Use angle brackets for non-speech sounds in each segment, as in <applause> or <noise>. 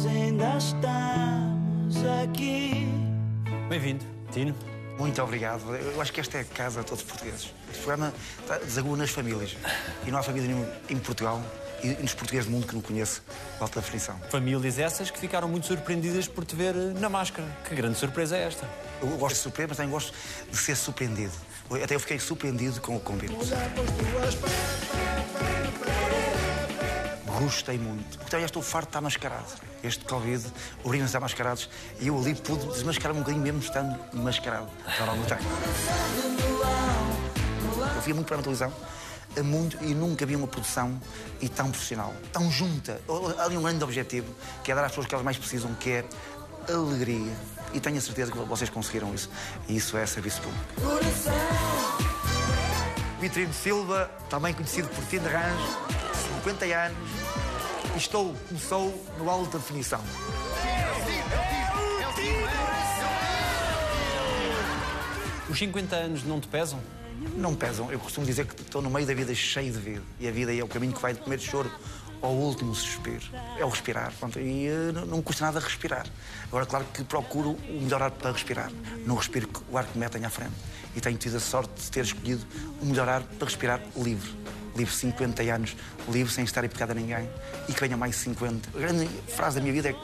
nós ainda estamos aqui. Bem-vindo, Tino. Muito obrigado. Eu acho que esta é a casa de todos os portugueses. Este programa tá- desagua nas famílias. E não há família nenhuma em Portugal e nos portugueses do mundo que não conheça a alta definição. Famílias essas que ficaram muito surpreendidas por te ver eh, na máscara. Que grande surpresa é esta? Eu gosto de surpreender, mas também gosto de ser surpreendido. Até eu fiquei surpreendido com o convite. Gostei muito. Então, já estou farto de estar mascarado. Este Covid obriga-nos a estar mascarados e eu ali pude desmascarar um bocadinho mesmo estando mascarado. Agora. Eu via muito para a televisão, há muito, e nunca vi uma produção e tão profissional, tão junta. Ali um grande objetivo, que é dar às pessoas que elas mais precisam, que é alegria. E tenho a certeza que vocês conseguiram isso. E isso é serviço público. Vitorino Silva, também conhecido por Tino Range, 50 anos, e estou, começou no alta definição. Os 50 anos não te pesam? Não pesam. Eu costumo dizer que estou no meio da vida cheio de vida. E a vida é o caminho que vai do primeiro choro ao último suspiro. É o respirar. Pronto, e eh, não, não custa nada respirar. Agora, claro que procuro o melhor ar para respirar. Não respiro o ar que me metem à frente. E tenho tido a sorte de ter escolhido o melhor ar para respirar livre. Livre 50 anos, livre sem estar implicado a ninguém. E que venha mais 50. A grande frase da minha vida é que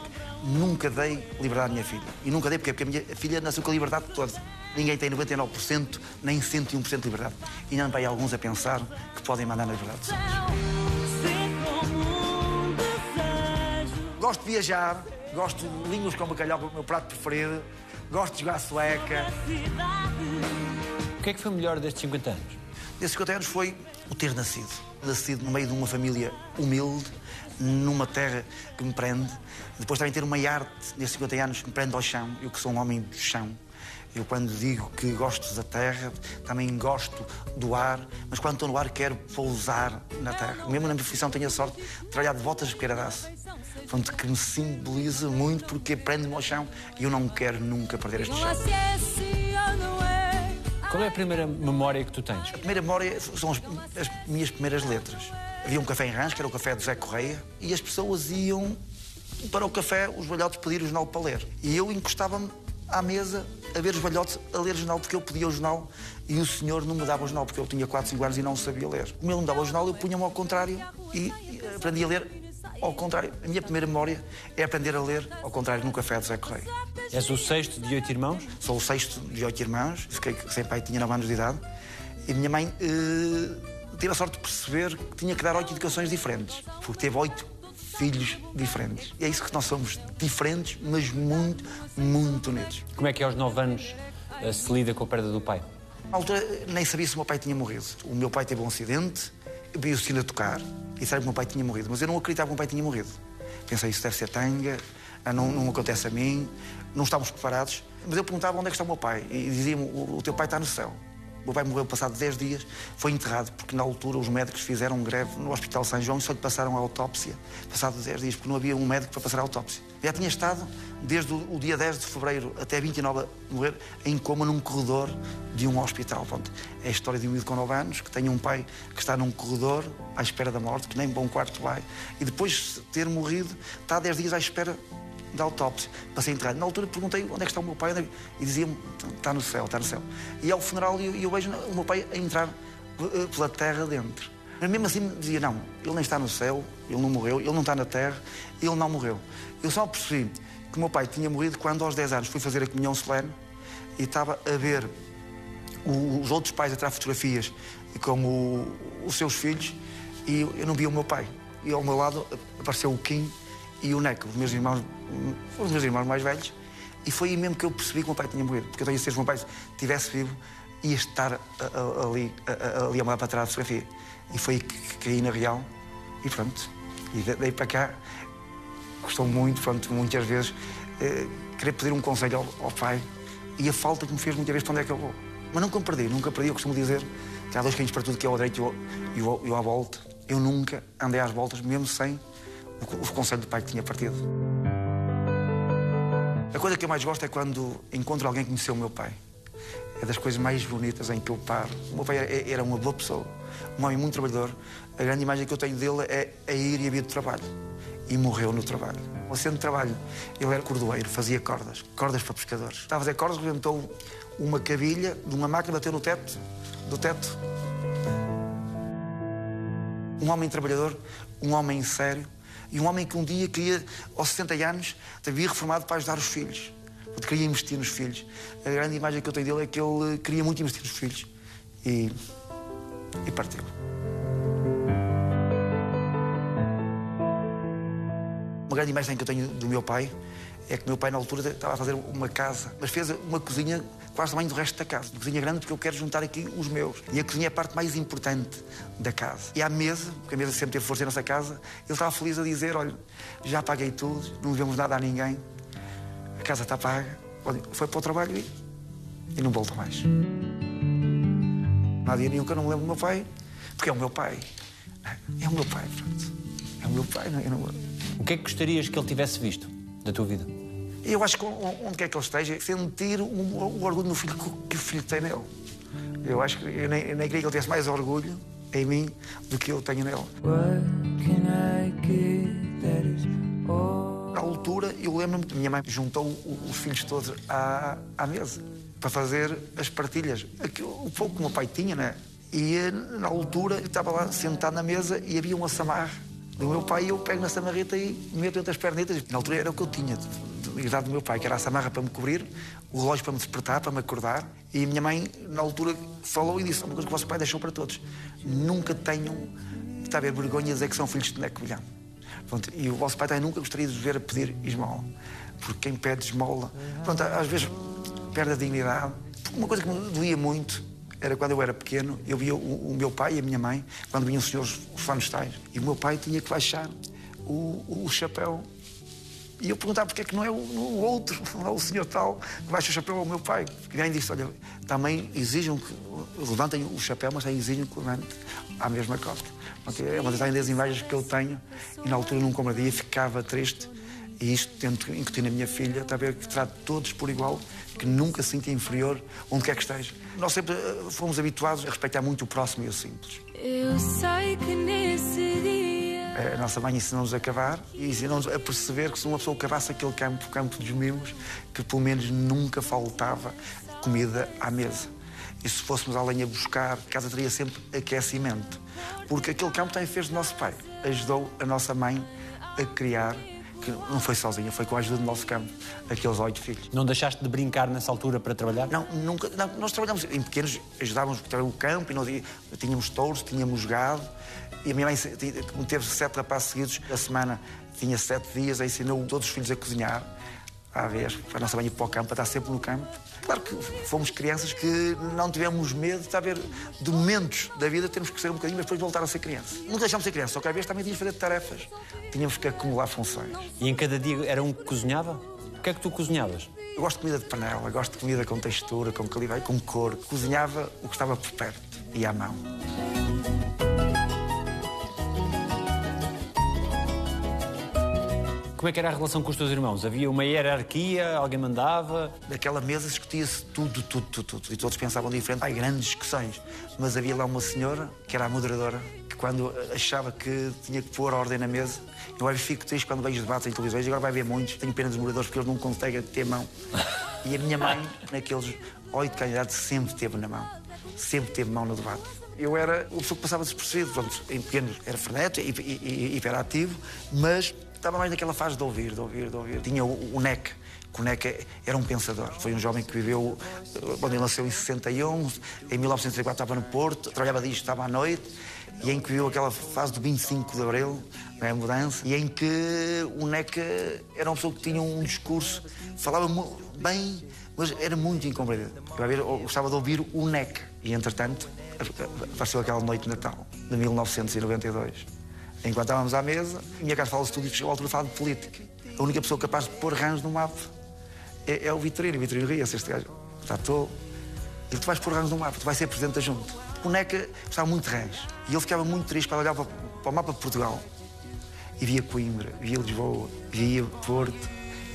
nunca dei liberdade à minha filha. E nunca dei porque, porque a minha filha nasceu com a liberdade toda. Ninguém tem 99%, nem 101% de liberdade. E não vai alguns a pensar que podem mandar na liberdade. Gosto de viajar, gosto de línguas com bacalhau, o meu prato preferido. Gosto de jogar sueca. O que é que foi melhor destes 50 anos? Desses 50 anos foi o ter nascido. Nascido no meio de uma família humilde, numa terra que me prende. Depois também ter uma arte, nesses 50 anos, que me prende ao chão. Eu que sou um homem do chão. Eu, quando digo que gosto da terra, também gosto do ar, mas quando estou no ar, quero pousar na terra. Mesmo na minha profissão, tenho a sorte de trabalhar de botas de pequeira-daço. Portanto, que me simboliza muito porque prende-me ao chão e eu não quero nunca perder este chão. Qual é a primeira memória que tu tens? A primeira memória são as, as minhas primeiras letras. Havia um café em Rãs, que era o café do Zé Correia, e as pessoas iam para o café, os velhotes pedir o jornal para ler. E eu encostava-me à mesa a ver os velhotes a ler o jornal, porque eu pedia o jornal e o senhor não me dava o jornal, porque eu tinha 4, 5 anos e não sabia ler. Como ele me dava o jornal, eu punha-me ao contrário e, e aprendi a ler ao contrário. A minha primeira memória é aprender a ler ao contrário no café do Zé Correia. És o sexto de oito irmãos? Sou o sexto de oito irmãos, fiquei sem pai, tinha 9 anos de idade. E minha mãe eh, teve a sorte de perceber que tinha que dar oito educações diferentes, porque teve oito filhos diferentes. E é isso que nós somos, diferentes, mas muito, muito unidos. Como é que aos 9 anos eh, se lida com a perda do pai? Na altura nem sabia se o meu pai tinha morrido. O meu pai teve um acidente, vi o sino a tocar e sabia que o meu pai tinha morrido, mas eu não acreditava que o meu pai tinha morrido. Pensei, isso deve ser tanga, ah, não, não acontece a mim, não estávamos preparados. Mas eu perguntava onde é que está o meu pai e dizia-me, o, o teu pai está no céu. Meu pai morreu passado 10 dias, foi enterrado, porque na altura os médicos fizeram greve no Hospital São João e só lhe passaram a autópsia, passado 10 dias, porque não havia um médico para passar a autópsia. Já tinha estado, desde o, o dia 10 de fevereiro até 29 a morrer, em coma num corredor de um hospital. Pronto, é a história de um miúdo com 9 anos, que tem um pai que está num corredor à espera da morte, que nem bom quarto vai, e depois de ter morrido, está 10 dias à espera da autópsia, para ser enterrado. Na altura perguntei onde é que está o meu pai é e dizia-me, está no céu, está no céu. E ao funeral eu, eu vejo o meu pai a entrar eh, pela terra dentro. Mas mesmo assim dizia, não, ele nem está no céu, ele não morreu, ele não está na terra, ele não morreu. Eu só percebi que o meu pai tinha morrido quando aos 10 anos fui fazer a comunhão solene e estava a ver os outros pais a tirar fotografias com o- os seus filhos e eu não via o meu pai. E ao meu lado apareceu o Kim e o Neco, os meus irmãos, os meus irmãos mais velhos, e foi aí mesmo que eu percebi que o meu pai tinha morrido. Porque eu tenho certeza que o meu pai estivesse vivo, ia estar a- ali, a, ali a mandar para trás a fotografia. E foi aí que, que caí na real e pronto. E da- daí para cá, gostou muito, pronto, muitas vezes, eh, querer pedir um conselho ao, ao pai e a falta que me fez muitas vezes para onde é que eu vou. Mas nunca me perdi, nunca perdi. Eu costumo dizer que há dois caminhos para tudo, que é o direito e e o à volta. Eu nunca andei às voltas, mesmo sem o, conselho do pai que tinha partido. A coisa que eu mais gosto é quando encontro alguém que conheceu o meu pai. é das coisas mais bonitas em que eu paro. O meu pai era, era uma boa pessoa, um homem muito trabalhador. A grande imagem que eu tenho dele é a ir e a vir de trabalho. E morreu no trabalho. O centro de trabalho, ele era cordoeiro, fazia cordas, cordas para pescadores. Estava a fazer cordas, rebentou uma cabilha de uma máquina, bateu no teto, do teto. Um homem trabalhador, um homem sério, e um homem que um dia queria, aos 70 anos, havia reformado para ajudar os filhos. Porque queria investir nos filhos. A grande imagem que eu tenho dele é que ele queria muito investir nos filhos. E, e partiu. Uma grande imagem que eu tenho do meu pai é que meu pai, na altura, estava a fazer uma casa, mas fez uma cozinha quase tamanho do resto da casa. Uma cozinha grande porque eu quero juntar aqui os meus. E a cozinha é a parte mais importante da casa. E à mesa, porque a mesa sempre teve força nessa casa, ele estava feliz a dizer: olha, já paguei tudo, não devemos nada a ninguém, a casa está paga. Foi para o trabalho e, e não volta mais. Não há dia nenhum que eu não me lembro do meu pai, porque é o meu pai. É o meu pai, pronto. É o meu pai, não, é? não... O que é que gostarias que ele tivesse visto da tua vida? Eu acho que onde quer que ele esteja, sentir o, orgulho no filho que, o filho tem nele. Eu acho que eu nem, eu nem queria que ele tivesse mais orgulho em mim do que eu tenho nele. Na altura, eu lembro-me que minha mãe juntou os filhos todos à, à mesa para fazer as partilhas. o pouco que o meu pai tinha, né? E na altura, eu estava lá sentado na mesa e havia uma samarra do meu pai. Eu pego na samarreta e meto entre as pernitas. Na altura era o que eu tinha idade do meu pai, que era a samarra para me cobrir, o relógio para me despertar, para me acordar. E a minha mãe, na altura, falou e disse: uma coisa que o vosso pai deixou para todos: nunca tenham, está a ver, vergonha de dizer que são filhos de neco bilhão. Pronto, e o vosso pai também nunca gostaria de ver a pedir esmola, porque quem pede esmola, pronto, às vezes perde a dignidade. Uma coisa que me doía muito era quando eu era pequeno, eu via o, o meu pai e a minha mãe, quando vinham os senhores fanestais, e o meu pai tinha que baixar o, o chapéu e eu perguntava porque é que não é o, o outro, <laughs> não é o senhor tal, que baixa o chapéu ao meu pai. E alguém disse, olha, também exigem que levantem o chapéu, mas também exigem que levante à mesma costa. É uma das imagens que eu tenho e na altura num comradia ficava triste e isto tento incutir na minha filha, está a ver que trato todos por igual, que nunca se sinta inferior onde quer que esteja. Nós sempre eh, fomos habituados a respeitar muito o próximo e o simples. Eu sei que nesse dia a nossa mãe ensinou-nos a cavar e ensinou-nos a perceber que se uma pessoa cavasse aquele campo, o campo dos mimos, que pelo menos nunca faltava comida à mesa. E se fôssemos à lenha buscar, a casa teria sempre aquecimento. Porque aquele campo também fez do nosso pai. Ajudou a nossa mãe a criar que não foi sozinha, foi com a ajuda do nosso campo, aqueles oito filhos. Não deixaste de brincar nessa altura para trabalhar? Não, nunca. Não, nós trabalhamos em pequenos, ajudávamos o campo e nós tínhamos touros, tínhamos gado e a minha mãe, como teve sete rapazes seguidos, a semana tinha sete dias, ensinou todos os filhos a cozinhar, à vez, para a nossa ir para o campo, para estar sempre no campo. Claro que fomos crianças que não tivemos medo de, ver, de momentos da vida, temos que ser um bocadinho, mas depois voltar a ser criança. Não deixámos de ser criança, só que às vezes também tínhamos que fazer tarefas, tínhamos que acumular funções. E em cada dia era um que cozinhava? O que é que tu cozinhavas? Eu gosto de comida de panela, gosto de comida com textura, com qualidade, com cor. Cozinhava o que estava por perto e à mão. Como é que era a relação com os teus irmãos? Havia uma hierarquia? Alguém mandava? Naquela mesa discutia-se tudo, tudo, tudo, tudo. E todos pensavam diferente. Há grandes discussões. Mas havia lá uma senhora, que era a moderadora, que quando achava que tinha que pôr ordem na mesa, eu às fico triste quando vejo debates em televisões, agora vai ver muitos. Tenho pena dos moderadores porque eles não conseguem ter mão. E a minha mãe, <laughs> naqueles oito candidatos, sempre teve na mão. Sempre teve mão no debate. Eu era o pessoa que passava despercebido, pronto, em pequenos era frenético, hiperativo, mas estava mais naquela fase de ouvir, de ouvir, de ouvir. Tinha o, o NEC, o NEC era um pensador. Foi um jovem que viveu, quando ele nasceu em 61, em 1934 estava no Porto, trabalhava disto, estava à noite, e em que viveu aquela fase do 25 de Abril, a mudança, e em que o NEC era uma pessoa que tinha um discurso, falava bem, mas era muito incompreendido. Eu gostava de ouvir o NEC, e entretanto apareceu aquela noite de Natal, de 1992. Enquanto estávamos à mesa, minha casa fala de tudo e chegou à altura de falar de política. A única pessoa capaz de pôr rãs no mapa é, é o Vitorino. O Vitorino ria-se, este gajo. Está todo. Ele, tu vais pôr rãs no mapa, tu vais ser presidente da junta. O Neca gostava muito de rãs. E ele ficava muito triste para olhar para, para o mapa de Portugal. E via Coimbra, via Lisboa, via Porto.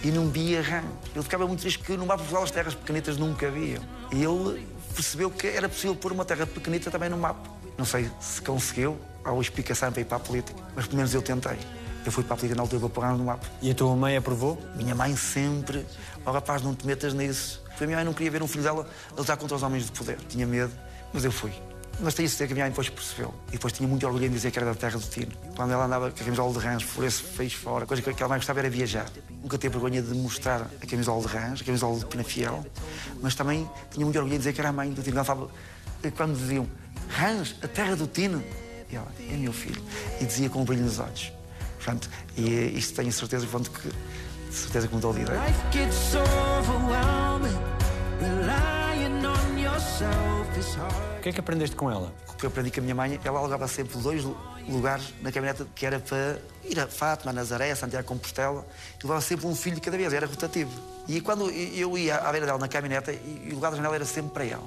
E não via rã. Ele ficava muito triste porque no mapa Portugal as terras pequenitas nunca haviam. E ele percebeu que era possível pôr uma terra pequenita também no mapa. Não sei se conseguiu, ou explicação para ir para a política, mas pelo menos eu tentei. Eu fui para a política na altura para pôr no mapa. E a tua mãe aprovou? Minha mãe sempre, oh rapaz, não te metas nisso. A minha mãe não queria ver um filho dela a lutar contra os homens de poder. Tinha medo, mas eu fui. Mas tenho certeza que a minha mãe depois percebeu. E depois tinha muito orgulho em dizer que era da terra do Tino. Quando ela andava com a camisola de rãs, por esse fez fora, a coisa que ela mais gostava era viajar. Nunca teve vergonha de mostrar a camisola de rãs, a camisola de Penafiel, mas também tinha muito orgulho em dizer que era a mãe do Tino. Ela falava, quando diziam, Rãs, a terra do Tino, e ela, é meu filho. E dizia com um brilho nos olhos. Portanto, e isto tenho certeza, portanto, que, de certeza que mudou de ideia. Life gets so overwhelming. Relying on yourself is hard. O que é que aprendeste com ela? O que eu aprendi com a minha mãe, ela alugava sempre dois lu- lugares na caminhonete que era para ir a Fátima, a Nazaré, a Santiago Compostela, e levava sempre um filho de cada vez, era rotativo. E quando eu ia à beira dela na caminhoneta, e o lugar da janela era sempre para ela.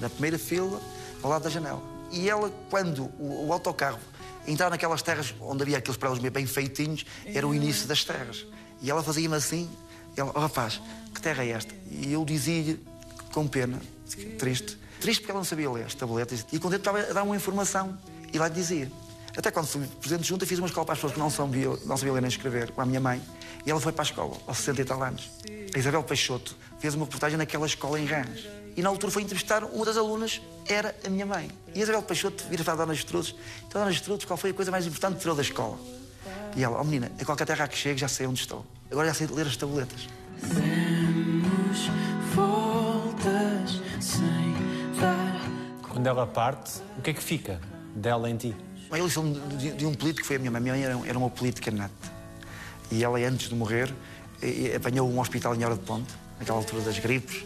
Na primeira fila, ao lado da janela. E ela, quando o, o autocarro entrava naquelas terras onde havia aqueles prédios bem feitinhos, era o início das terras. E ela fazia-me assim, ela, oh rapaz, que terra é esta? E eu dizia-lhe, com pena, triste, triste porque ela não sabia ler as tabletas, e contente estava a dar uma informação, e lá dizia. Até quando fui presidente de junta, fiz uma escola para as pessoas que não sabiam, não sabiam ler nem escrever, com a minha mãe, e ela foi para a escola, aos 60 e tal anos. A Isabel Peixoto fez uma reportagem naquela escola em Rãs. E na altura foi entrevistar uma das alunas, era a minha mãe. E a Isabel Peixoto vira para a Dona Gestrudes, então, Dona Gestrudes, qual foi a coisa mais importante que tirou da escola? E ela, oh menina, a qualquer terra que chegue já sei onde estou. Agora já sei ler as tabletas. Demos voltas sem dar. Quando ela parte, o que é que fica dela em ti? Bem, Ele lição de, de um político que foi a minha mãe. A minha mãe era, era uma política nata. E ela, antes de morrer, apanhou um hospital em Hora de Ponte, naquela altura das gripes,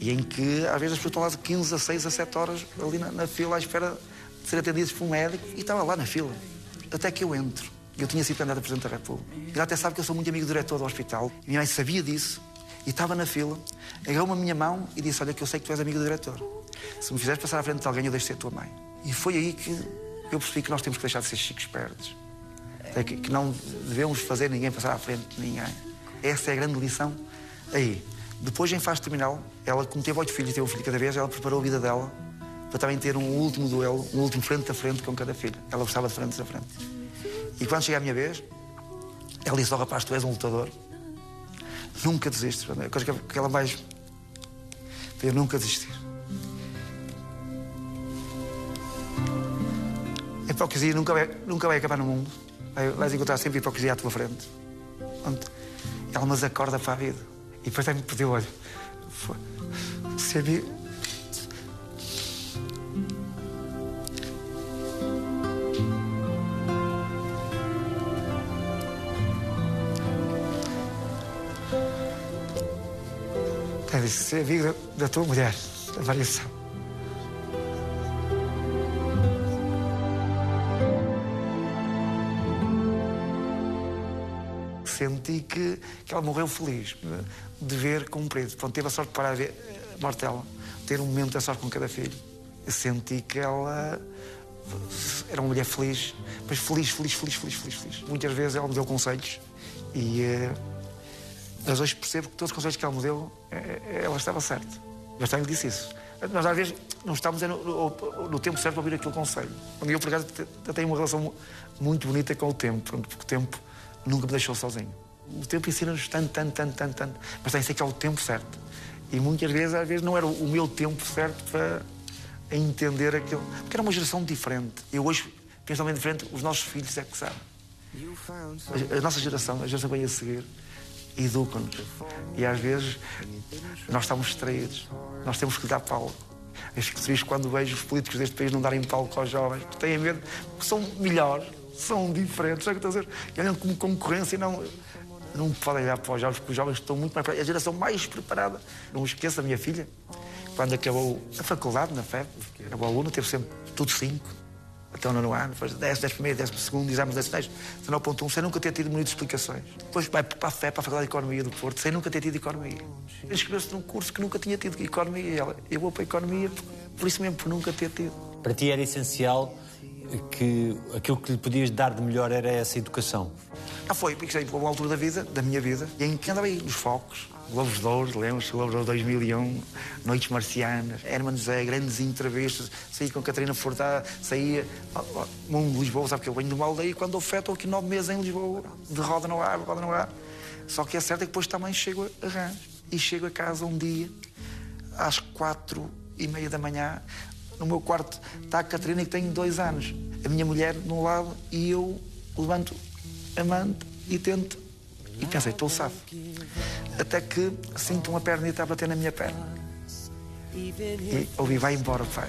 e em que às vezes as pessoas estão lá de 15 a 6 a 7 horas ali na, na fila à espera de ser atendidas por um médico e estava lá na fila. Até que eu entro. Eu tinha sido candidato a Presidente da República. E ela até sabe que eu sou muito amigo do diretor do hospital. Minha mãe sabia disso e estava na fila, agarrou-me a minha mão e disse: Olha, que eu sei que tu és amigo do diretor. Se me fizeres passar à frente de alguém, eu deixo de ser tua mãe. E foi aí que eu percebi que nós temos que deixar de ser chicos espertos. É que, que não devemos fazer ninguém passar à frente de ninguém. Essa é a grande lição aí. Depois, em fase terminal, ela, como teve oito filhos e teve um filho cada vez, ela preparou a vida dela para também ter um último duelo, um último frente a frente com cada filho. Ela gostava de frente a frente. E quando chega a minha vez, ela disse ao rapaz: Tu és um lutador, nunca desistes. A coisa que- ela mais. eu nunca desistir. A hipocrisia nunca vai, nunca vai acabar no mundo. Vai- Vais encontrar sempre hipocrisia à tua frente. Ela nos acorda para a vida. E depois também me pediu: olha, se a vi- Ela disse: se é a vida da tua mulher, a variação. Senti que, que ela morreu feliz, de ver cumprido. Pronto, teve a sorte de parar a ver a morte dela, ter um momento da sorte com cada filho. Eu senti que ela era uma mulher feliz, mas feliz, feliz, feliz, feliz, feliz, feliz. Muitas vezes ela me deu conselhos e eh, mas hoje percebo que todos os conselhos que ela me deu, eh, eh, ela estava certa. Já lhe disse isso. Nós às vezes não estamos é no, no- no tempo certo para ouvir aquele conselho. Quando eu, por acaso, te- te- tenho uma relação mu- muito bonita com o tempo, porque o tempo nunca me deixou sozinho. O tempo ensina-nos tanto, tanto, tanto, tanto, tanto, mas tem que ser que é o tempo certo. E muitas vezes, às vezes, não era o meu tempo certo para entender aquilo. Porque era uma geração diferente. Eu hoje penso também diferente, os nossos filhos é que sabem. A, nossa geração, a geração que vem a seguir, educa-nos. E às vezes nós estamos distraídos. Nós temos que dar palco. Eu fico triste quando vejo os políticos deste país não darem palco aos jovens, porque têm medo, porque são melhores, são diferentes. Sabe o que estou a dizer? E olham como concorrência e não. Não podem olhar para os jovens, porque os jovens estão muito mais. É a geração mais preparada. Não esqueça a minha filha, quando acabou a faculdade na FEP, era boa aluna, teve sempre tudo cinco. Até o nono ano, depois 10, 10 primeiro, 10 segundo, exames nacionais, 19.1, sem nunca ter tido muitas explicações. Depois vai para a FEP, para a Faculdade de Economia do Porto, sem nunca ter tido Economia. Inscreveu-se num curso que nunca tinha tido Economia. Ela, eu vou para a Economia por, por isso mesmo, por nunca ter tido. Para ti era essencial que aquilo que lhe podias dar de melhor era essa educação. Ah, foi, porque foi uma altura da vida, da minha vida, em que andava aí nos focos, Globos de Ouro, lembro-se, Globos de Ouro 2001, Noites Marcianas, Herman José, grandes entrevistas, saía com Catarina Furtado, saía, mundo Lisboa, sabe que eu venho de uma aldeia e quando oferto aqui nove meses em Lisboa, de roda no ar, roda no ar. Só que é certo é que depois também chego a Rãs e chego a casa um dia, às quatro e meia da manhã, no meu quarto está a Catarina que tem dois anos, a minha mulher no lado e eu levanto a manta e tento e pensei, estou safo. Até que sinto uma pernita a bater na minha perna. E ouvi, vai embora, pai.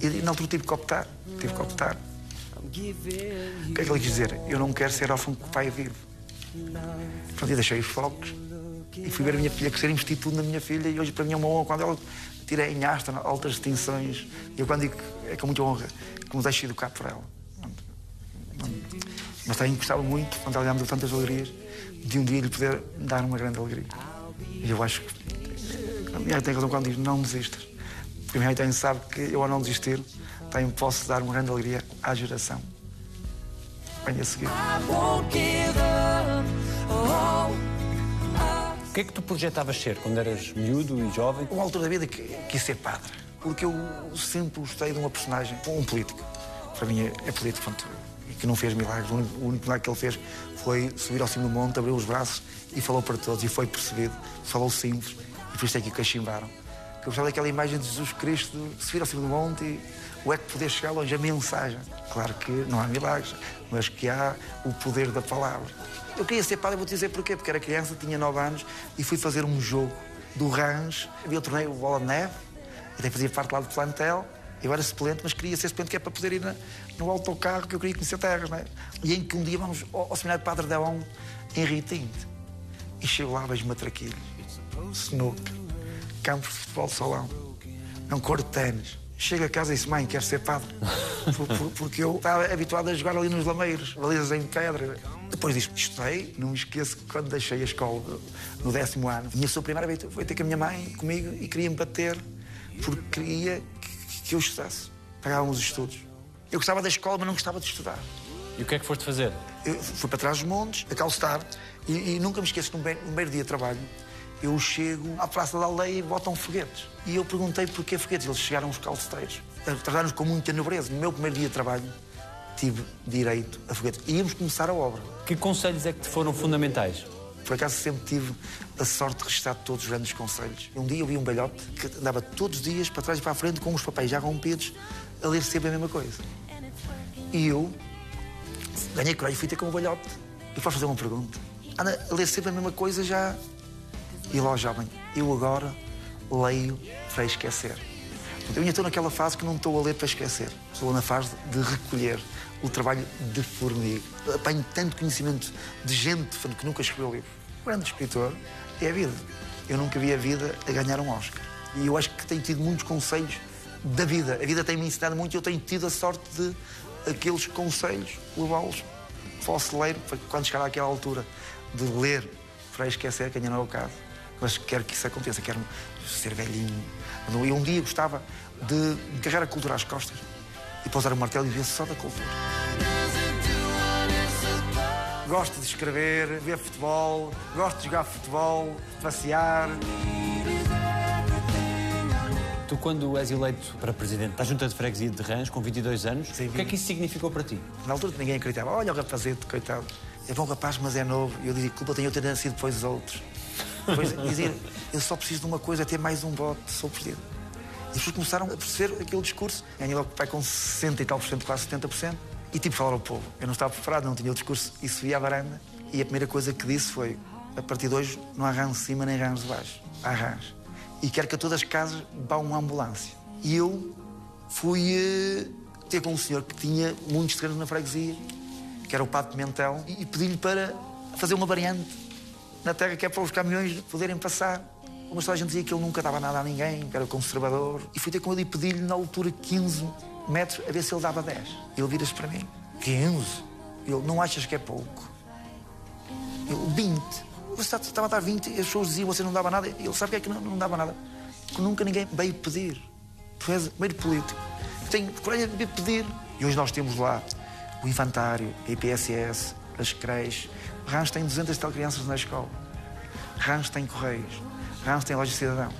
E na altura tive que optar. Tive que optar. O que é que ele quis dizer? Eu não quero ser órfão com o pai vivo. Pronto, eu deixei os focos e fui ver a minha filha crescer, investi tudo na minha filha e hoje para mim é uma honra quando ela tira em asta altas distinções. E eu quando digo é com muita honra que me deixo educar por ela. Mas também gostava muito, quando ela me deu tantas alegrias, de um dia lhe poder dar uma grande alegria. E eu acho que a minha tem razão quando diz não desistas. Porque a minha tem sabe que eu, ao não desistir, também posso dar uma grande alegria à geração. Venha seguir. O que é que tu projetavas ser quando eras miúdo e jovem? Uma altura da vida que quis ser padre. Porque eu sempre gostei de uma personagem, um político. Para mim é, é político, portanto, que não fez milagres. O único, o único milagre que ele fez foi subir ao cimo do monte, abrir os braços e falou para todos. E foi percebido, falou simples. E por isso é que o cachimbaram. Que eu gostava daquela imagem de Jesus Cristo subir ao cimo do monte e o é que poder chegar longe, a mensagem. Claro que não há milagres, mas que há o poder da palavra. Eu queria ser padre, vou-te dizer porquê. Porque era criança, tinha 9 anos e fui fazer um jogo do Rãs. Havia o torneio Bola de Neve, até fazia parte lá do plantel. Eu era suplente, mas queria ser suplente que é para poder ir na, no autocarro, que eu queria conhecer terras, não é? E em que um dia vamos ao, ao seminário de Padre Deão, em Ritinte. E chego lá, vejo matraquilhos, snooker, campos de futebol salão, um cor de ténis. Chego a casa e disse, mãe, quero ser padre. <laughs> Por, por, porque eu estava habituado a jogar ali nos lameiros, balizas em pedra. Depois disso, estudei, não me esqueço que quando deixei a escola, no décimo ano, a minha sua primeira vez foi ter com a minha mãe comigo e queria me bater porque queria que eu estudasse. Pagávamos os estudos. Eu gostava da escola, mas não gostava de estudar. E o que é que foste fazer? Eu fui para trás dos montes, a calçar, e, e nunca me esqueço que no primeiro dia de trabalho eu chego à praça da aldeia e botam foguetes. E eu perguntei porquê foguetes. Eles chegaram os calceteiros. Trataram-nos com muita nobreza. No meu primeiro dia de trabalho tive direito a foguetes. E íamos começar a obra. Que conselhos é que te foram fundamentais? Por acaso sempre tive a sorte de registrar todos os grandes conselhos. Um dia eu vi um velhote que andava todos os dias para trás e para a frente com os papéis já rompidos a ler sempre a mesma coisa. E eu ganhei coragem e fui ter com o velhote. E posso fazer uma pergunta? Anda a ler sempre a mesma coisa já. E lá, jovem, eu agora leio para esquecer. Eu ainda estou naquela fase que não estou a ler para esquecer. Estou na fase de recolher o trabalho de formiga. Apanho tanto conhecimento de gente que nunca escreveu livro. O grande escritor é a vida. Eu nunca vi a vida a ganhar um Oscar. E eu acho que tenho tido muitos conselhos da vida. A vida tem-me ensinado muito e eu tenho tido a sorte de aqueles conselhos levá-los posso ler quando chegar àquela altura de ler para esquecer que ainda não é o caso. Mas quero que isso aconteça, quero ser velhinho. E um dia gostava de carregar a cultura às costas e pousar o martelo e viver só da cultura. Gosto de escrever, ver futebol, gosto de jogar futebol, passear. Tu, quando és eleito para presidente da Junta de Freguesia de Rãs, com 22 anos, Sim, o que é que isso significou para ti? Na altura ninguém acreditava. Olha o rapazete, coitado. É bom rapaz, mas é novo. E eu dizia, culpa tenho eu ter nascido depois dos outros. Depois dizer, eu só preciso de uma coisa, é ter mais um voto, sou presidente. E as pessoas começaram a perceber aquele discurso. Ganhei logo pai com 60 e tal por cento, quase 70%. E tive que falar ao povo. Eu não estava preparado, não tinha o discurso. E subi à varanda. E a primeira coisa que disse foi, a partir de hoje não há rãs de cima nem rãs de baixo. Há rãs. E quero que a todas as casas vá uma ambulância. E eu fui uh, ter com um senhor que tinha muitos terrenos na freguesia, que era o Pato Pimentel, e, e pedi-lhe para fazer uma variante na terra que é para os caminhões poderem passar. Mas toda a gente dizia que ele nunca dava nada a ninguém, que era conservador. E fui ter com ele e pedi-lhe, na altura, 15 metros, a ver se ele dava 10. Ele vira-se para mim: 15? Ele, não achas que é pouco? Eu, 20. Você estava a dar 20 e as pessoas diziam você não dava nada. Ele sabe que é que não, não dava nada? Porque nunca ninguém veio pedir. Tu és meio político. Tenho coragem de pedir E hoje nós temos lá o infantário, a IPSS, as creches. Rãs tem 200 tal crianças na escola. Rãs tem correios. Rãs tem loja de cidadão.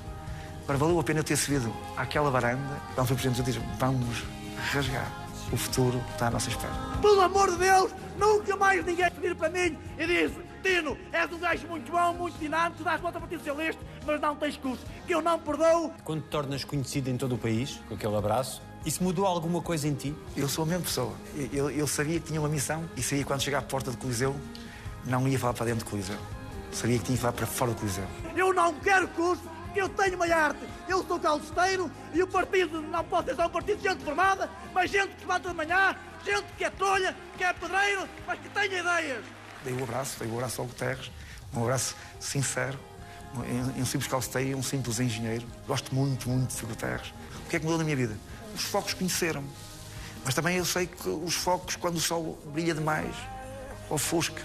Agora, valeu a pena eu ter subido àquela varanda. Quando foi Presidente, eu disse, vamos rasgar. O futuro está à nossa espera. Pelo amor de Deus, nunca mais ninguém vir para mim e diz Tino, és um gajo muito bom, muito dinâmico, dás conta para ti ser leste, mas não tens curso, que eu não perdoo. Quando te tornas conhecido em todo o país, com aquele abraço, isso mudou alguma coisa em ti? Eu sou a mesma pessoa. Eu, eu sabia que tinha uma missão e sabia que quando chegar à porta do Coliseu, não ia falar para dentro do Coliseu. Sabia que tinha que falar para fora do Coliseu. Eu não quero curso, eu tenho uma arte. Eu sou calceteiro e o partido não pode ser só um partido de gente formada, mas gente que levanta de manhã, gente que é trolha, que é pedreiro, mas que tenha ideias. Dei o abraço, dei o abraço ao Guterres, um abraço sincero, um, um simples calceteiro, um simples engenheiro. Gosto muito, muito de Guterres. O que é que mudou na minha vida? Os focos conheceram-me. Mas também eu sei que os focos, quando o sol brilha demais, ofusca.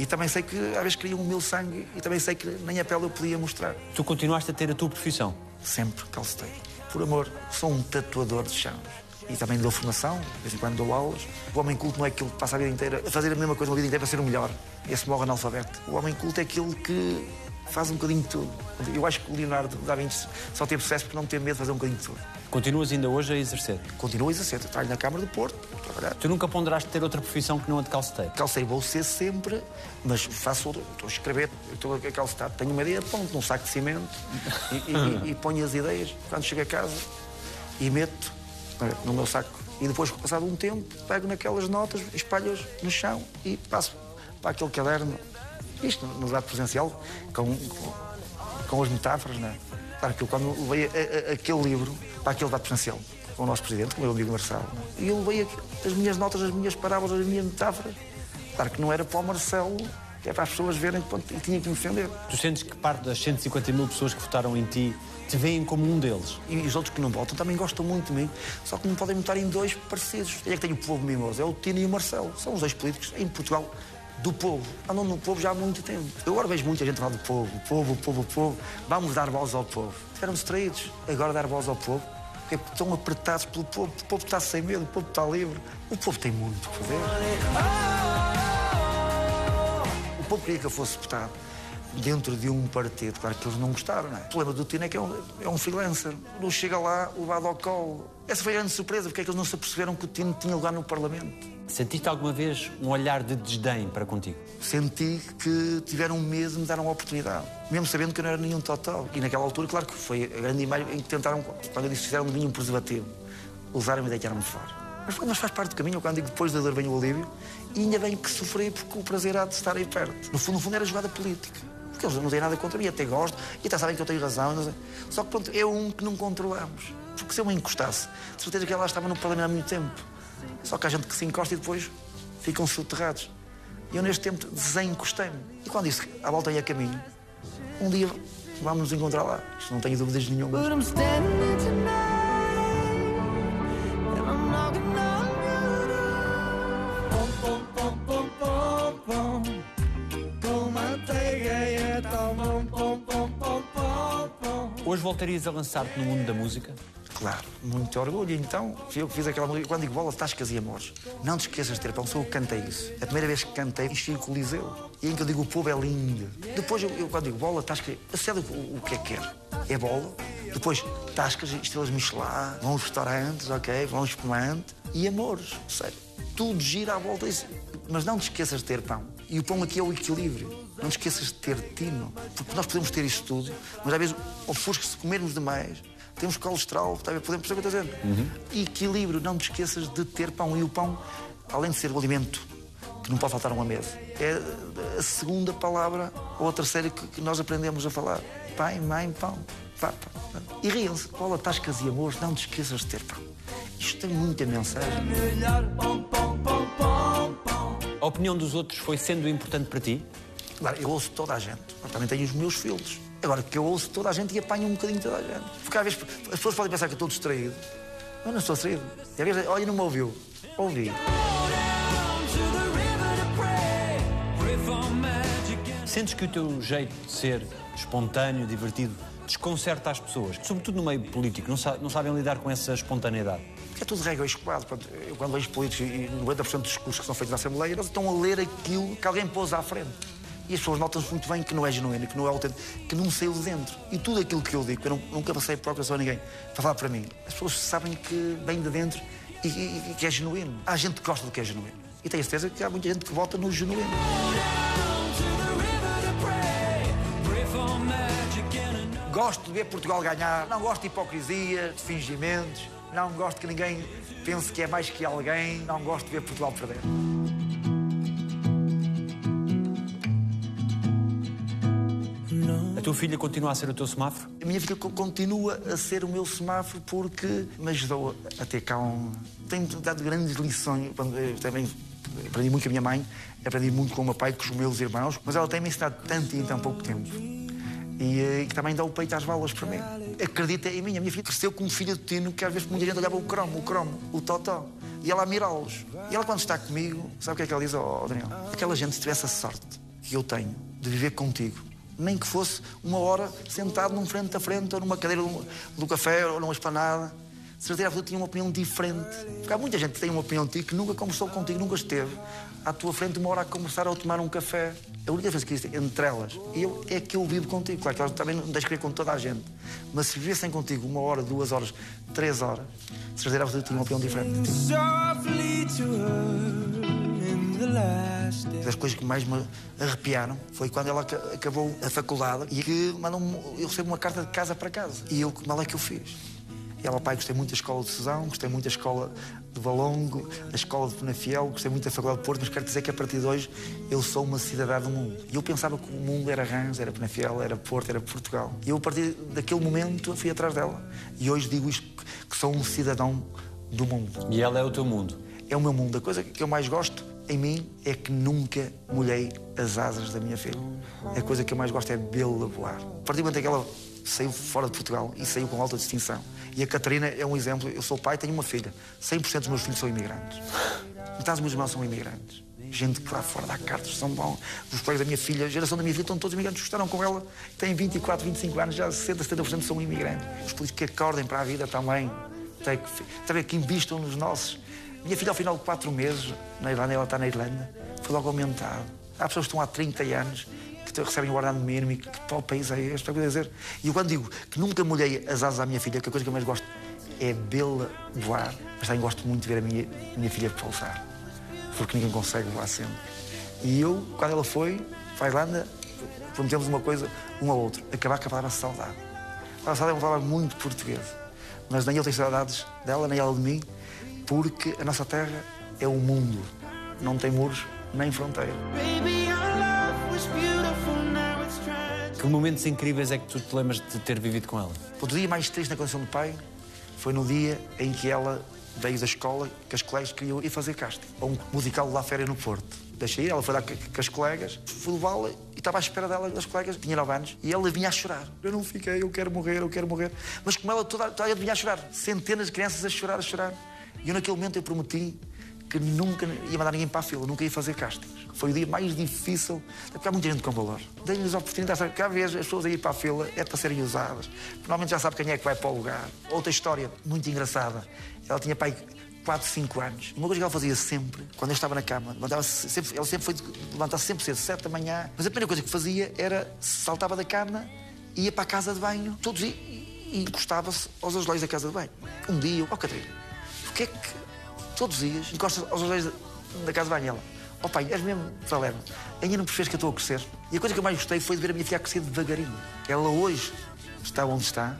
E também sei que às vezes queriam o meu sangue e também sei que nem a pele eu podia mostrar. Tu continuaste a ter a tua profissão? Sempre calceteiro. Por amor, sou um tatuador de chãos. E também dou formação, de vez em quando dou aulas. O homem culto não é aquele que passa a vida inteira a fazer a mesma coisa a vida inteira para ser o melhor. Esse morre analfabeto. O homem culto é aquele que faz um bocadinho de tudo. Eu acho que o Leonardo da Vinci só teve sucesso porque não teve medo de fazer um bocadinho de tudo. Continuas ainda hoje a exercer? Continuo a exercer. Trabalho na Câmara do Porto, trabalhar. Tu nunca ponderaste ter outra profissão que não a de calceteiro? Calcei vou ser sempre, mas faço outro. Estou a escrever, estou a calcetar. Tenho uma ideia, ponto, num saco de cimento e, e, e, <laughs> e ponho as ideias. Quando chego a casa e meto no meu saco. E depois, passado um tempo, pego naquelas notas, espalho-as no chão e passo para aquele caderno. Isto no debate presencial, com, com as metáforas, não é? Claro que eu, quando levei a, a, aquele livro para aquele debate presencial, com o nosso presidente, com o meu amigo Marcelo, é? e eu levei as minhas notas, as minhas parábolas, as minhas metáforas. Claro que não era para o Marcelo, que é para as pessoas verem que e tinha que me defender. Tu sentes que parte das 150 mil pessoas que votaram em ti te veem como um deles? E os outros que não votam também gostam muito de mim, só que não podem votar em dois parecidos. Quem é que tem o povo mimoso? É o Tino e o Marcelo. São os dois políticos em Portugal do povo. Andam no povo já há muito tempo. Eu agora vejo muita gente falar do povo, povo, povo, povo. Vamos dar voz ao povo. Estiveram distraídos. Agora dar voz ao povo. Porque estão apertados pelo povo. O povo está sem medo, o povo está livre. O povo tem muito fazer. O povo queria que eu fosse deputado dentro de um partido. Claro que eles não gostaram, não é? O problema do Tino é que é um, é um freelancer. Não chega lá, levado ao colo. Essa foi a grande surpresa, porque é que eles não se aperceberam que o Tino tinha lugar no Parlamento. Sentiste alguma vez um olhar de desdém para contigo? Senti que tiveram medo de me dar uma oportunidade, mesmo sabendo que eu não era nenhum total. E naquela altura, claro que foi a grande imagem em que tentaram, quando eu disse fizeram de mim um preservativo, usaram-me e deitaram-me fora. Mas, mas faz parte do caminho, quando digo depois da dor vem o alívio, e ainda bem que sofri porque o prazer há de estar aí perto. No fundo, no fundo era jogada política porque eles não têm nada contra mim, até gosto, e até sabem que eu tenho razão. Só que pronto, é um que não controlamos. Porque se eu me encostasse, de certeza que ela estava no Parlamento há muito tempo. Só que há gente que se encosta e depois ficam soterrados. E eu neste tempo desencostei-me. E quando disse a volta ia a caminho, um dia vamos nos encontrar lá. Isto não tenho dúvidas nenhuma. Voltarias a lançar-te no mundo da música? Claro, muito orgulho. Então, eu fiz aquela música. Quando digo bola, tascas e amores. Não te esqueças de ter pão, sou eu que cantei isso. A primeira vez que cantei, enchi o Coliseu. E em que eu digo o povo é lindo. Depois, eu, eu quando digo bola, tascas. Sei o, o que é que quer. É bola. Depois, tascas, estrelas Michelin, vão aos restaurantes, ok? Vão espumante. E amores, sério. Tudo gira à volta disso. Mas não te esqueças de ter pão. E o pão aqui é o equilíbrio. Não te esqueças de ter tino, porque nós podemos ter isto tudo, mas às vezes ofusca se comermos demais, temos colesterol, podemos perceber o que eu estou dizendo. Uhum. Equilíbrio, não te esqueças de ter pão. E o pão, além de ser o alimento que não pode faltar uma mesa, é a segunda palavra ou a terceira que, que nós aprendemos a falar. Pai, mãe, pão. Pá, pá. E riam-se, cola, tascas e amores, não te esqueças de ter pão. Isto tem muita mensagem. A opinião dos outros foi sendo importante para ti? Agora, eu ouço toda a gente. Eu também tenho os meus filhos. Agora, que eu ouço toda a gente e apanho um bocadinho toda a gente. Porque às vezes as pessoas podem pensar que eu estou distraído. Eu não estou distraído. E às vezes, olha, não me ouviu. Ouvi. Sentes que o teu jeito de ser espontâneo, divertido, desconcerta as pessoas, sobretudo no meio político, não, sa não sabem lidar com essa espontaneidade? é tudo regra. Portanto, eu, quando vejo políticos e 90% dos discursos que são feitos na Assembleia, eles estão a ler aquilo que alguém pôs à frente. E as pessoas notam-se muito bem que não é genuíno, que não é autêntico, que não saiu de dentro. E tudo aquilo que eu digo, eu nunca passei procuração a ninguém falar para mim. As pessoas sabem que vem de dentro e, e- e que é genuíno. Há gente que gosta do que é genuíno. E tenho certeza que há muita gente que vota no genuíno. Gosto de ver Portugal ganhar, não gosto de hipocrisia, de fingimentos, não gosto que ninguém pense que é mais que alguém, não gosto de ver Portugal perder. A tua filha continua a ser o teu semáforo? A minha filha co- continua a ser o meu semáforo porque me ajudou a ter calma. Tem-me dado grandes lições. Também aprendi muito com a minha mãe, aprendi muito com o meu pai, com os meus irmãos, mas ela tem-me ensinado tanto em tão pouco tempo. E eh, que também dá o peito às balas para mim. Acredita em mim. A minha filha cresceu como filha de Tino, que às vezes muita gente olhava o cromo, o cromo, o totó. E ela a mirá-los. E ela, quando está comigo, sabe o que é que ela diz, oh, Daniel? Aquela gente, se tivesse a sorte que eu tenho de viver contigo, nem que fosse uma hora sentado num frente a frente, ou numa cadeira do, café, ou numa esplanada, de certeza absoluta tinha uma opinião diferente. Porque há muita gente que tem uma opinião de ti que nunca conversou contigo, nunca esteve à tua frente uma hora a conversar ou a tomar um café. A única coisa que existe entre elas eu, é que eu vivo contigo. Claro que elas também não deixam com toda a gente. Mas se vivessem contigo uma hora, duas horas, três horas, de certeza absoluta tinha uma opinião diferente. Das coisas que mais me arrepiaram foi quando ela aca- acabou a faculdade e que mandou eu recebo uma carta de casa para casa. E eu, que mal é que eu fiz? E ela, pai, gostei muito da escola de Sesão, gostei muito da escola de Valongo, da escola de Penafiel, gostei muito da Faculdade de Porto, mas quero dizer que a partir de hoje eu sou uma cidadã do mundo. E eu pensava que o mundo era Rãs, era Penafiel, era Porto, era Portugal. E eu, a partir daquele momento, fui atrás dela. E hoje digo isto, que sou um cidadão do mundo E ela é o teu mundo. é o meu mundo. A coisa que eu mais gosto em mim é que nunca molhei as asas da minha filha. A coisa que eu mais gosto é vê-la voar. A partir do momento em que ela saiu fora de Portugal e saiu com alta distinção. E a Catarina é um exemplo. Eu sou pai, tenho uma filha. 100% dos meus filhos são imigrantes. Metade dos meus irmãos são imigrantes. Gente que lá fora dá cartas, são bons. Os colegas da minha filha, a geração da minha filha, estão todos imigrantes. Gostaram com ela, têm 24, 25 anos, já 60, 70% são imigrantes. Os políticos que acordem para a vida também. Tem que, também que investam nos nossos. Minha filha, ao final de quatro meses, na Irlanda, ela está na Irlanda, foi logo aumentado. Há pessoas que estão há 30 anos que recebem o ordenado mínimo e que, que tal país é este? É eu ia dizer. E quando digo que nunca molhei as asas à minha filha, que a coisa que eu mais gosto é vê-la voar, mas também gosto muito de ver a minha, a minha filha pousar, porque ninguém consegue voar sempre. E eu, quando ela foi para a Irlanda, prometemos uma coisa um ao outro, acabar com a palavra saudade. A palavra saudade é uma palavra muito portuguesa, mas nem eu tenho saudades dela, nem ela de mim, porque a nossa terra é o mundo, não tem muros nem fronteiras. Baby, our love was beautiful, now it's tragic. Que momentos incríveis é que tu te lembras de ter vivido com ela? O dia mais triste na condição de pai foi no dia em que ela veio da escola, que as colegas queriam ir fazer casting. A um musical de La Féria no Porto. Deixei ir, ela foi lá com, as colegas, fui levá-la e estava à espera dela, das colegas, tinha 9 anos, e ela vinha a chorar. Eu não fiquei, eu quero morrer, eu quero morrer. Mas como ela toda, toda a gente vinha a chorar, centenas de crianças a chorar, a chorar. E eu naquele momento eu prometi que nunca ia mandar ninguém para a fila, nunca ia fazer castings. Foi o dia mais difícil, porque há muita gente com valor. Dei-lhes oportunidades, sabe? cada vez as pessoas a ir para a fila é para serem usadas. Normalmente já sabe quem é que vai para o lugar. Outra história muito engraçada, ela tinha pai 4, 5 anos. Uma coisa que ela fazia sempre, quando eu estava na cama, sempre, ela sempre foi de levantar-se sempre cedo, 7 da manhã, mas a primeira coisa que fazia era saltava da cama, ia para a casa de banho, todos e, e encostava-se aos azulejos da casa de banho. Um dia, ó oh, Catarina, porque é que todos os dias encosta aos azulejos da- casa de banho ela? Ó pai, és mesmo Salerno, ainda não percebes que eu estou a crescer? E a coisa que eu mais gostei foi de ver a minha filha crescer devagarinho. Ela hoje está onde está,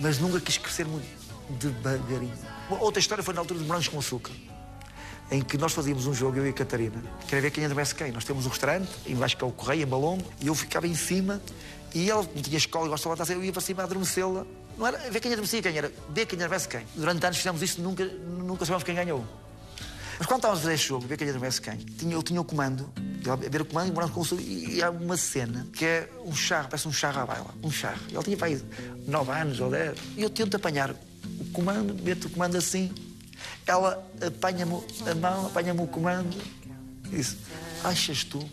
mas nunca quis crescer muito devagarinho. Outra história foi na altura de Morangos com Açúcar, em que nós fazíamos um jogo, eu e a Catarina, queria ver quem adormece quem. Nós temos um restaurante, embaixo que é o Correio, em Balongo, e eu ficava em cima, e ela não tinha escola e gosta de levantar eu ia para cima a adormecê-la. Não era ver quem adormecia quem, era ver quem adormece quem. Durante anos fizemos isso, nunca, nunca sabemos quem ganhou. Mas quando estávamos a fazer este jogo, ver quem adormece quem, tinha, eu tinha o comando, ele a ver o comando e morando com o e há uma cena que é um charro, parece um charro à baila, um charro. Ele tinha pai 9 anos ou 10, e eu tento apanhar o comando, meto o comando assim, ela apanha-me a mão, apanha-me o comando e disse: Achas tu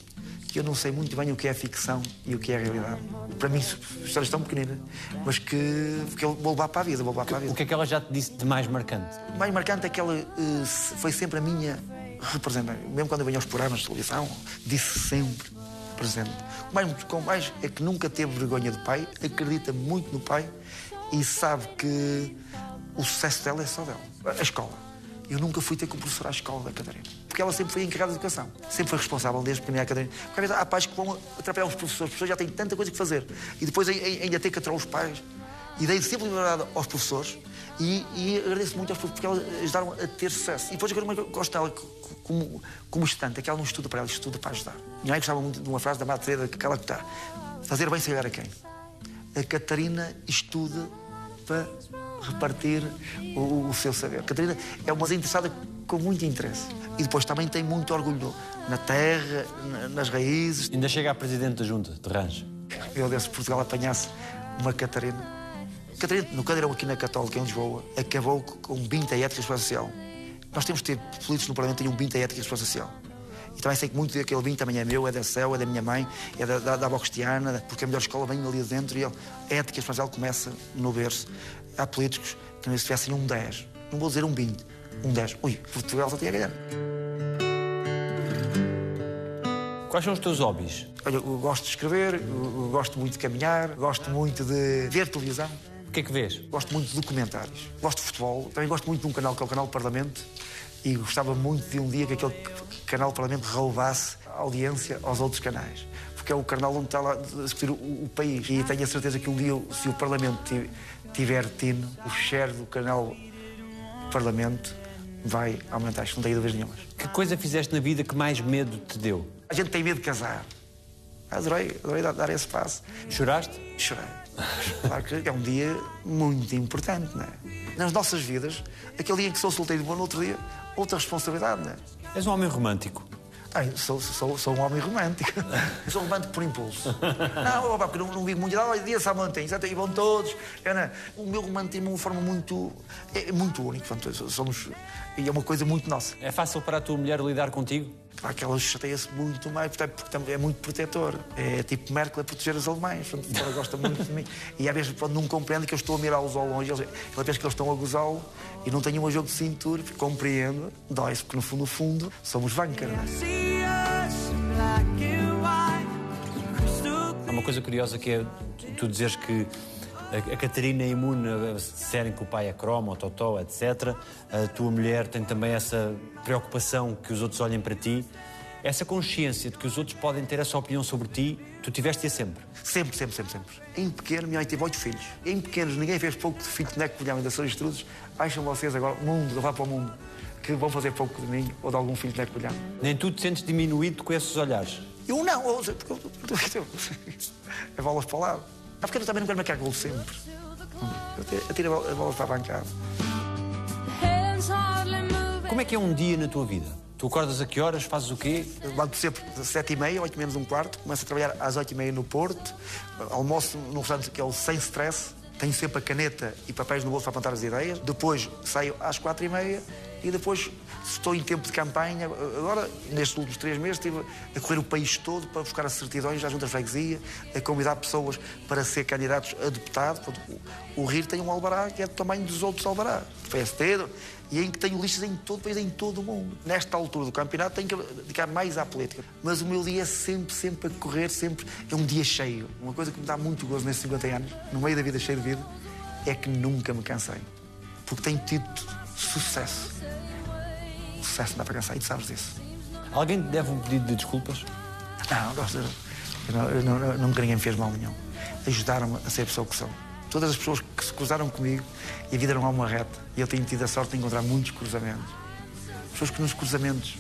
que eu não sei muito bem o que é ficção e o que é a realidade. Para mim, histórias tão pequeninas, mas que, que eu vou levar para a vida, vou levar para a vida. O que é que ela já te disse de mais marcante? O mais marcante é que ela eh, foi sempre a minha representante. Mesmo quando eu venho aos programas de televisão, disse sempre presente. O mais, com mais é que nunca teve vergonha do pai, acredita muito no pai e sabe que o sucesso dela é só dela. A escola. Eu nunca fui ter com o professor à escola da Catarina. Porque ela sempre foi encarregada de educação. Sempre foi responsável desde a Catarina. Porque às vezes há pais que vão atrapalhar os professores. Os professores já têm tanta coisa que fazer. E depois ainda tem que atrair os pais. E dei sempre liberdade aos professores. E, e agradeço muito aos professores porque elas ajudaram a ter sucesso. E depois uma gosto dela como, como estudante. É que ela não estuda para ela, estuda para ajudar. Minha mãe gostava muito de uma frase da Madre Teresa que ela está. Fazer bem sem a quem? A Catarina estuda para repartir o, o, seu saber. Catarina é uma interessada com muito interesse. E depois também tem muito orgulho na terra, nas raízes. Ainda chega a Presidente da Junta de Range. Eu desse Portugal apanhasse uma Catarina. Catarina, no cadeirão aqui na Católica, em Lisboa, acabou com 20 ética e social. Nós temos de ter políticos no Parlamento que tenham 20 ética e social. E também sei que muito daquele vinho também é meu, é da Céu, é da minha mãe, é da, da, da avó Cristiana, porque a melhor escola vem ali dentro e a ética espacial começa no berço. Há políticos que se tivessem um 10, não vou dizer um 20, um 10. Ui, Portugal só tinha a ganhar. Quais são os teus hobbies? Olha, eu gosto de escrever, eu gosto muito de caminhar, gosto muito de ver televisão. O que é que vês? Gosto muito de documentários. Gosto de futebol. Também gosto muito de um canal que é o Canal do Parlamento. E gostava muito de um dia que aquele canal do Parlamento roubasse a audiência aos outros canais. Porque é o canal onde está lá a discutir o, o país. E tenho a certeza que um dia, se o Parlamento tiver tino, o share do canal Parlamento vai aumentar. Isto não tenho dúvidas nenhumas. Que coisa fizeste na vida que mais medo te deu? A gente tem medo de casar. Adorei, adorei dar esse passo. Choraste? Chorei. Claro que é um dia muito importante, não é? Nas nossas vidas, aquele dia em que sou solteiro, bom, no outro dia, outra responsabilidade, não é? És um homem romântico. Ai, sou, sou, sou um homem romântico. <laughs> sou romântico por impulso. <laughs> Não, opa, porque não, não vivo muito. Olha, dia São Valentim, e vão todos. É, o meu romantismo é uma forma muito. É, muito única. Portanto, somos. E é uma coisa muito nossa. É fácil para a tua mulher lidar contigo? Claro que ela chateia-se muito mais, porque é muito protetor. É tipo Merkel a proteger os alemães. Portanto, ela gosta muito de mim. E às vezes pronto, não compreende que eu estou a mirá-los ao longe. Ela pensa que eles estão a gozá-lo e não tenho um jogo de cintura. Compreendo, dói-se, porque no fundo, no fundo, somos vanca, uma coisa curiosa que é tu dizeres que a Catarina é imune a disserem que o pai é cromo, ou totó, etc. A tua mulher tem também essa preocupação que os outros olhem para ti. Essa consciência de que os outros podem ter essa opinião sobre ti, tu tiveste-a sempre? Sempre, sempre, sempre, sempre. Em pequeno, minha mãe teve oito filhos. Em pequenos, ninguém fez pouco de filho de neco, colhão ainda são estrudos. Acham vocês agora, mundo, levar para o mundo, que vão fazer pouco de mim ou de algum filho de neco, colhão. Nem tu te sentes diminuído com esses olhares? Eu não, eu, é bolas para o lado. Ah, porque eu também não quero marcar gol sempre. Eu tiro a bola para a bancada. Como é que é um dia na tua vida? Tu acordas a que horas? Fazes o quê? Levanto sempre às sete e meia, oito menos um quarto. Começo a trabalhar às oito e meia no Porto. Almoço num restaurante que é o Sem Stress. Tenho sempre a caneta e papéis no bolso para apontar as ideias. Depois saio às quatro e meia e depois estou em tempo de campanha. Agora, nestes últimos três meses, estive a correr o país todo para buscar as certidões à Junta de Freguesia, a convidar pessoas para ser candidatos a deputado. O, RIR tem um albará que é do tamanho dos outros albará, do PST, e em que tenho listas em todo o país, em todo o mundo. Nesta altura do campeonato tenho que dedicar mais à política. Mas o meu dia é sempre, sempre a correr, sempre é um dia cheio. Uma coisa que me dá muito gozo nesses 50 anos, no meio da vida cheia de vida, é que nunca me cansei. Porque tenho tido sucesso sucesso para cansar e tu sabes disso. Alguém te deve um pedido de desculpas? Não, gosto não, não, nunca ninguém me fez mal nenhum. Ajudaram-me a ser a pessoa que sou. Todas as pessoas que se cruzaram comigo e a vida não é uma reta. E eu tenho tido a sorte de encontrar muitos cruzamentos. Pessoas que nos cruzamentos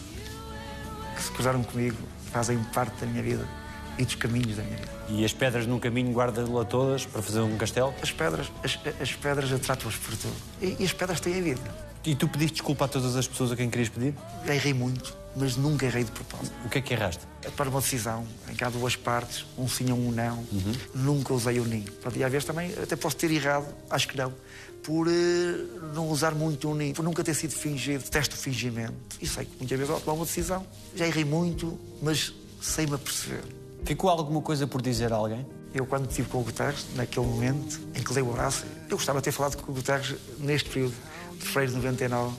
que se cruzaram comigo fazem parte da minha vida e dos caminhos da minha vida. E as pedras num caminho guarda-las todas para fazer um castelo? As pedras, as, as pedras eu trato-as por tudo. E, e as pedras têm a vida. E tu pediste desculpa a todas as pessoas a quem querias pedir? Errei muito, mas nunca errei de propósito. O que é que erraste? É para uma decisão, em que há duas partes, um sim ou um não. Uhum. Nunca usei o nim. E às vezes também até posso ter errado, acho que não, por uh, não usar muito o nim, por nunca ter sido fingido, testo fingimento. E sei que muitas vezes ao tomar uma decisão, já errei muito, mas sem me aperceber. Ficou alguma coisa por dizer a alguém? Eu, quando estive com o Guterres, naquele momento em que dei o abraço, eu gostava de ter falado com o Guterres neste período, de fevereiro de 99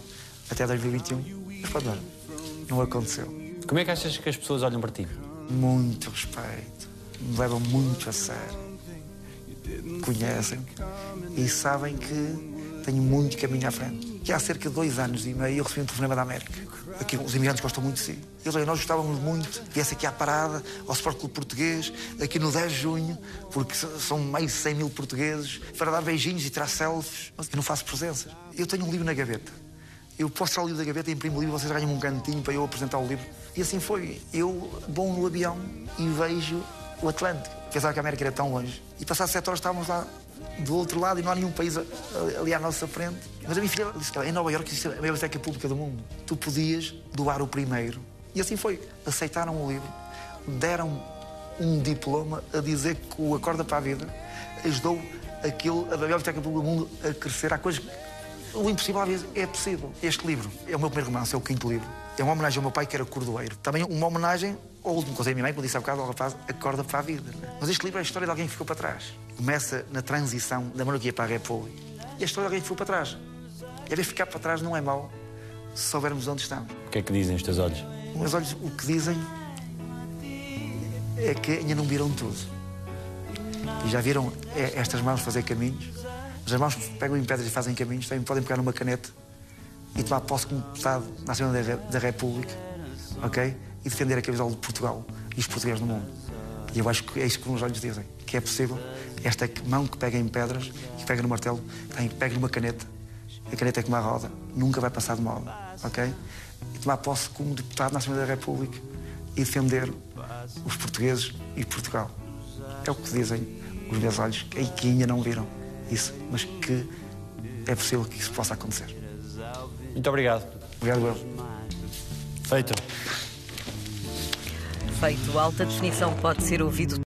até 2021. Mas pronto, não, não aconteceu. Como é que achas que as pessoas olham para ti? Muito respeito, me levam muito a sério. Conhecem e sabem que tenho muito caminho à frente. Que há cerca de dois anos e meio eu recebi um telefonema da América. Aqui os imigrantes gostam muito de si. Eles olham, nós gostávamos muito, viesse aqui à parada, ao Sport Clube Português, aqui no 10 de junho, porque são mais de 100 mil portugueses, para dar beijinhos e tirar selfies. Mas eu não faço presenças. Eu tenho um livro na gaveta. Eu posso tirar o livro da gaveta imprimo o livro, vocês ganham um cantinho para eu apresentar o livro. E assim foi. Eu vou no avião e vejo o Atlântico. Pensava que a América era tão longe. E passadas sete horas estávamos lá do outro lado e não há nenhum país ali à nossa frente. Mas a minha filha disse em Nova Iorque existe a maior biblioteca pública do mundo. Tu podias doar o primeiro. E assim foi. Aceitaram o livro, deram um diploma a dizer que o Acorda para a Vida ajudou aquilo, a biblioteca pública do mundo a crescer. Há coisas o impossível às vezes é possível. Este livro é o meu primeiro romance, é o quinto livro. É uma homenagem ao meu pai, que era cordoeiro. Também uma homenagem ao último conselho da minha mãe, como disse há bocado, ao rapaz, acorda para a vida. Mas este livro é a história de alguém que ficou para trás. Começa na transição da monarquia para a república. E a história de alguém que ficou para trás. E às vezes ficar para trás não é mau, se soubermos onde estamos. O que é que dizem os teus olhos? Os meus olhos, o que dizem é que ainda não viram tudo. E já viram estas mãos fazer caminhos? As mãos pegam em pedras e fazem caminhos, também podem pegar numa caneta e tomar posse como deputado na Assembleia da República, ok? E defender a camisola de Portugal e os portugueses no mundo. E eu acho que é isso que os olhos dizem, que é possível. Esta mão que pega em pedras, que pega no martelo, tem, pega numa caneta, a caneta é como a roda, nunca vai passar de moda, ok? E tomar posse como deputado na Assembleia da República e defender os portugueses e Portugal. É o que dizem os meus olhos, que ainda não viram isso, mas que é possível que isso possa acontecer. Muito obrigado. Obrigado, eu. Feito. Feito. Alta definição pode ser ouvido